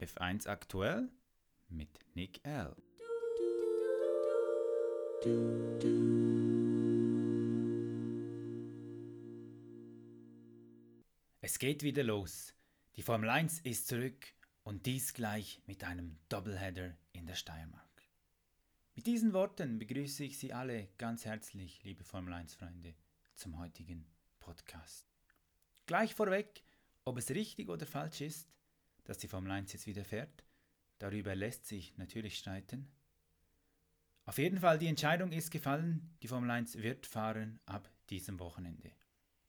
F1 aktuell mit Nick L. Es geht wieder los. Die Formel 1 ist zurück und dies gleich mit einem Doubleheader in der Steiermark. Mit diesen Worten begrüße ich Sie alle ganz herzlich, liebe Formel 1-Freunde, zum heutigen Podcast. Gleich vorweg, ob es richtig oder falsch ist, dass die Formel 1 jetzt wieder fährt, darüber lässt sich natürlich streiten. Auf jeden Fall, die Entscheidung ist gefallen, die Formel 1 wird fahren ab diesem Wochenende.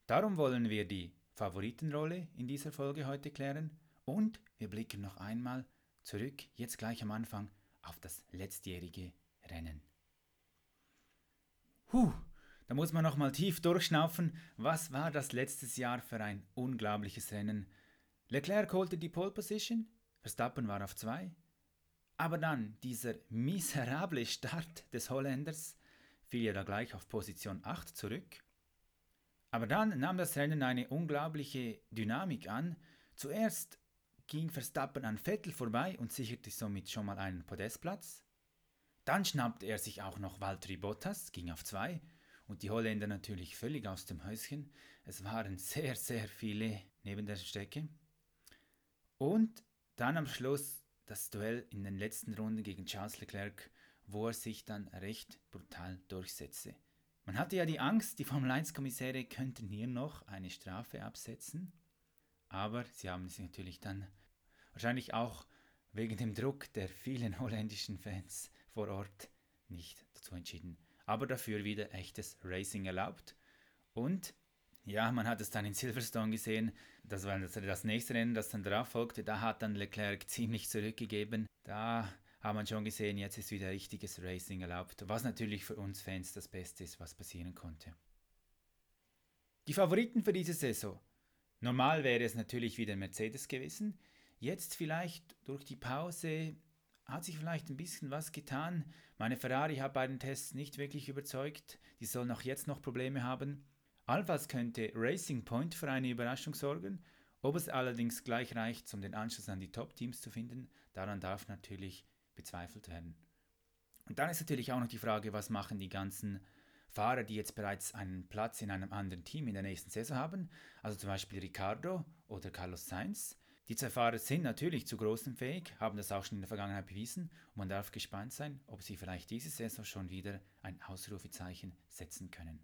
Darum wollen wir die Favoritenrolle in dieser Folge heute klären und wir blicken noch einmal zurück, jetzt gleich am Anfang, auf das letztjährige Rennen. Huh, da muss man noch mal tief durchschnaufen. Was war das letztes Jahr für ein unglaubliches Rennen? Leclerc holte die Pole Position, Verstappen war auf 2. Aber dann dieser miserable Start des Holländers fiel ja da gleich auf Position 8 zurück. Aber dann nahm das Rennen eine unglaubliche Dynamik an. Zuerst ging Verstappen an Vettel vorbei und sicherte somit schon mal einen Podestplatz. Dann schnappte er sich auch noch Valtteri Bottas, ging auf 2 und die Holländer natürlich völlig aus dem Häuschen. Es waren sehr, sehr viele neben der Strecke. Und dann am Schluss das Duell in den letzten Runden gegen Charles Leclerc, wo er sich dann recht brutal durchsetzte. Man hatte ja die Angst, die Formel 1-Kommissäre könnten hier noch eine Strafe absetzen, aber sie haben sich natürlich dann wahrscheinlich auch wegen dem Druck der vielen holländischen Fans vor Ort nicht dazu entschieden. Aber dafür wieder echtes Racing erlaubt. Und ja, man hat es dann in Silverstone gesehen. Das war das, das nächste Rennen, das dann darauf folgte. Da hat dann Leclerc ziemlich zurückgegeben. Da hat man schon gesehen, jetzt ist wieder richtiges Racing erlaubt. Was natürlich für uns Fans das Beste ist, was passieren konnte. Die Favoriten für diese Saison. Normal wäre es natürlich wieder Mercedes gewesen. Jetzt vielleicht durch die Pause hat sich vielleicht ein bisschen was getan. Meine Ferrari hat bei den Tests nicht wirklich überzeugt. Die sollen auch jetzt noch Probleme haben. Allenfalls könnte Racing Point für eine Überraschung sorgen. Ob es allerdings gleich reicht, um den Anschluss an die Top-Teams zu finden, daran darf natürlich bezweifelt werden. Und dann ist natürlich auch noch die Frage, was machen die ganzen Fahrer, die jetzt bereits einen Platz in einem anderen Team in der nächsten Saison haben, also zum Beispiel Ricardo oder Carlos Sainz. Die zwei Fahrer sind natürlich zu großem fähig, haben das auch schon in der Vergangenheit bewiesen und man darf gespannt sein, ob sie vielleicht diese Saison schon wieder ein Ausrufezeichen setzen können.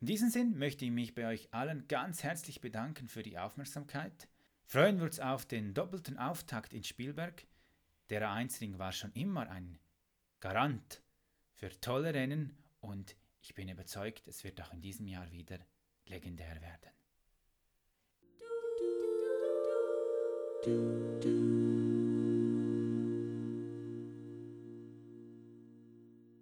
In diesem Sinn möchte ich mich bei euch allen ganz herzlich bedanken für die Aufmerksamkeit. Freuen wir uns auf den doppelten Auftakt in Spielberg. Der A1-Ring war schon immer ein Garant für tolle Rennen und ich bin überzeugt, es wird auch in diesem Jahr wieder legendär werden. Do, do, do,